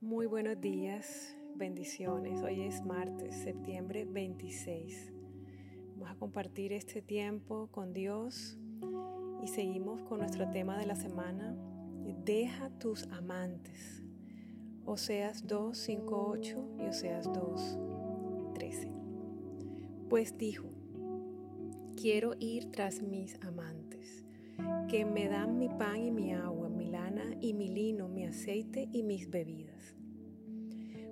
Muy buenos días, bendiciones. Hoy es martes, septiembre 26. Vamos a compartir este tiempo con Dios y seguimos con nuestro tema de la semana. Deja tus amantes. Oseas 2, 5, 8 y Oseas 2, 13. Pues dijo, quiero ir tras mis amantes, que me dan mi pan y mi agua, y mi lino, mi aceite y mis bebidas.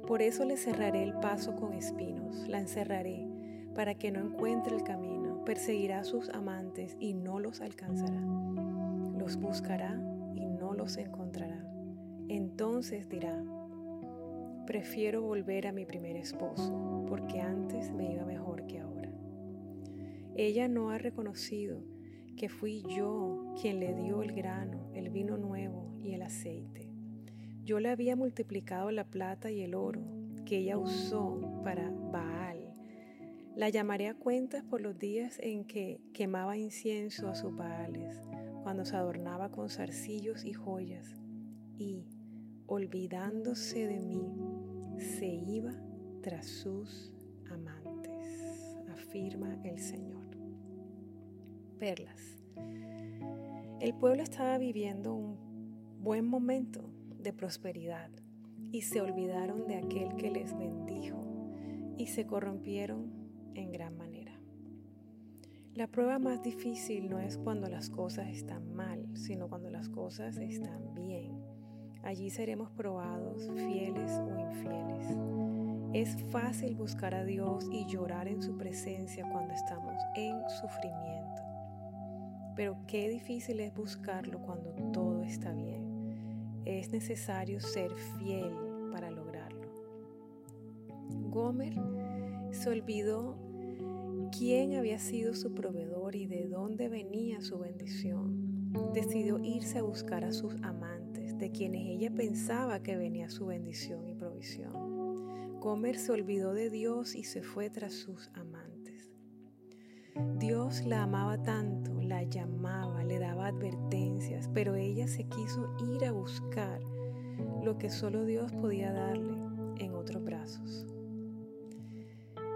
Por eso le cerraré el paso con espinos, la encerraré para que no encuentre el camino, perseguirá a sus amantes y no los alcanzará, los buscará y no los encontrará. Entonces dirá, prefiero volver a mi primer esposo, porque antes me iba mejor que ahora. Ella no ha reconocido que fui yo quien le dio el grano, el vino nuevo y el aceite yo le había multiplicado la plata y el oro que ella usó para Baal. La llamaré a cuentas por los días en que quemaba incienso a sus Baales, cuando se adornaba con zarcillos y joyas, y, olvidándose de mí, se iba tras sus amantes, afirma el Señor. Perlas. El pueblo estaba viviendo un buen momento de prosperidad y se olvidaron de aquel que les bendijo y se corrompieron en gran manera. La prueba más difícil no es cuando las cosas están mal, sino cuando las cosas están bien. Allí seremos probados, fieles o infieles. Es fácil buscar a Dios y llorar en su presencia cuando estamos en sufrimiento. Pero qué difícil es buscarlo cuando todo está bien es necesario ser fiel para lograrlo. Gomer se olvidó quién había sido su proveedor y de dónde venía su bendición. Decidió irse a buscar a sus amantes, de quienes ella pensaba que venía su bendición y provisión. Gomer se olvidó de Dios y se fue tras sus amantes. Dios la amaba tanto la llamaba, le daba advertencias, pero ella se quiso ir a buscar lo que solo Dios podía darle en otros brazos.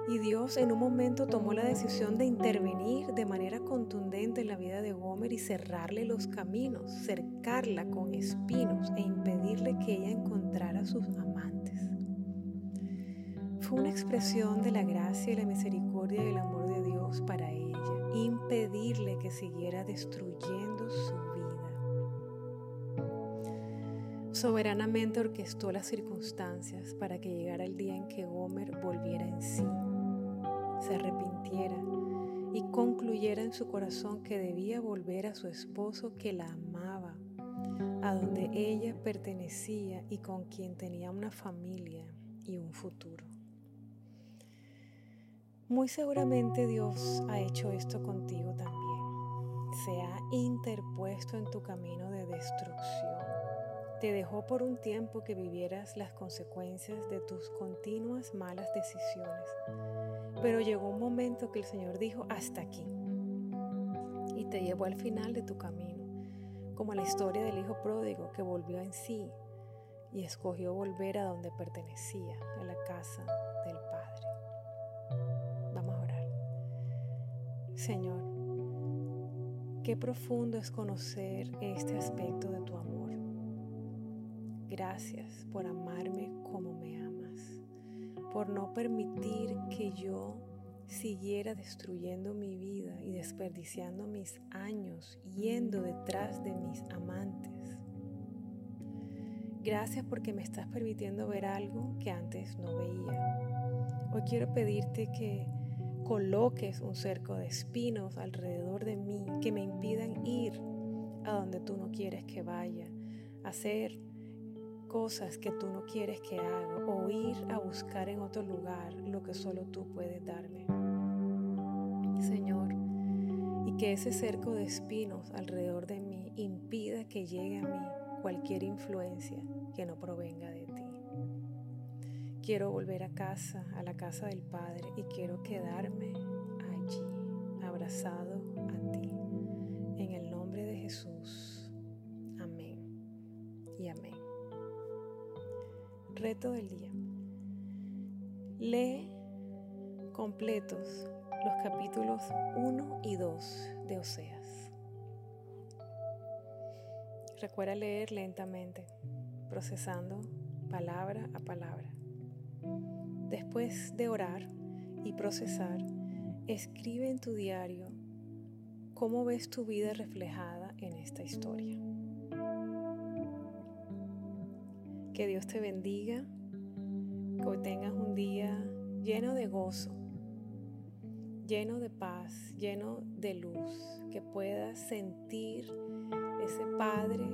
Y Dios en un momento tomó la decisión de intervenir de manera contundente en la vida de Gomer y cerrarle los caminos, cercarla con espinos e impedirle que ella encontrara a sus amantes. Fue una expresión de la gracia y la misericordia y el amor de Dios para ella impedirle que siguiera destruyendo su vida. Soberanamente orquestó las circunstancias para que llegara el día en que Gomer volviera en sí, se arrepintiera y concluyera en su corazón que debía volver a su esposo que la amaba, a donde ella pertenecía y con quien tenía una familia y un futuro. Muy seguramente Dios ha hecho esto contigo también. Se ha interpuesto en tu camino de destrucción. Te dejó por un tiempo que vivieras las consecuencias de tus continuas malas decisiones. Pero llegó un momento que el Señor dijo, hasta aquí. Y te llevó al final de tu camino, como la historia del Hijo pródigo que volvió en sí y escogió volver a donde pertenecía, a la casa del Señor, qué profundo es conocer este aspecto de tu amor. Gracias por amarme como me amas, por no permitir que yo siguiera destruyendo mi vida y desperdiciando mis años yendo detrás de mis amantes. Gracias porque me estás permitiendo ver algo que antes no veía. Hoy quiero pedirte que coloques un cerco de espinos alrededor de mí que me impidan ir a donde tú no quieres que vaya, hacer cosas que tú no quieres que haga o ir a buscar en otro lugar lo que solo tú puedes darme. Señor, y que ese cerco de espinos alrededor de mí impida que llegue a mí cualquier influencia que no provenga de ti. Quiero volver a casa, a la casa del Padre, y quiero quedarme allí, abrazado a ti. En el nombre de Jesús. Amén y amén. Reto del día. Lee completos los capítulos 1 y 2 de Oseas. Recuerda leer lentamente, procesando palabra a palabra. Después de orar y procesar, escribe en tu diario cómo ves tu vida reflejada en esta historia. Que Dios te bendiga, que hoy tengas un día lleno de gozo, lleno de paz, lleno de luz, que puedas sentir ese Padre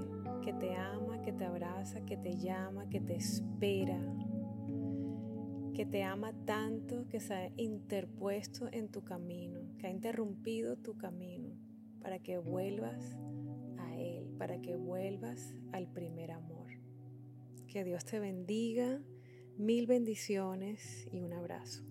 que te ama, que te abraza, que te llama, que te espera, que te ama tanto que se ha interpuesto en tu camino, que ha interrumpido tu camino para que vuelvas a Él, para que vuelvas al primer amor. Que Dios te bendiga, mil bendiciones y un abrazo.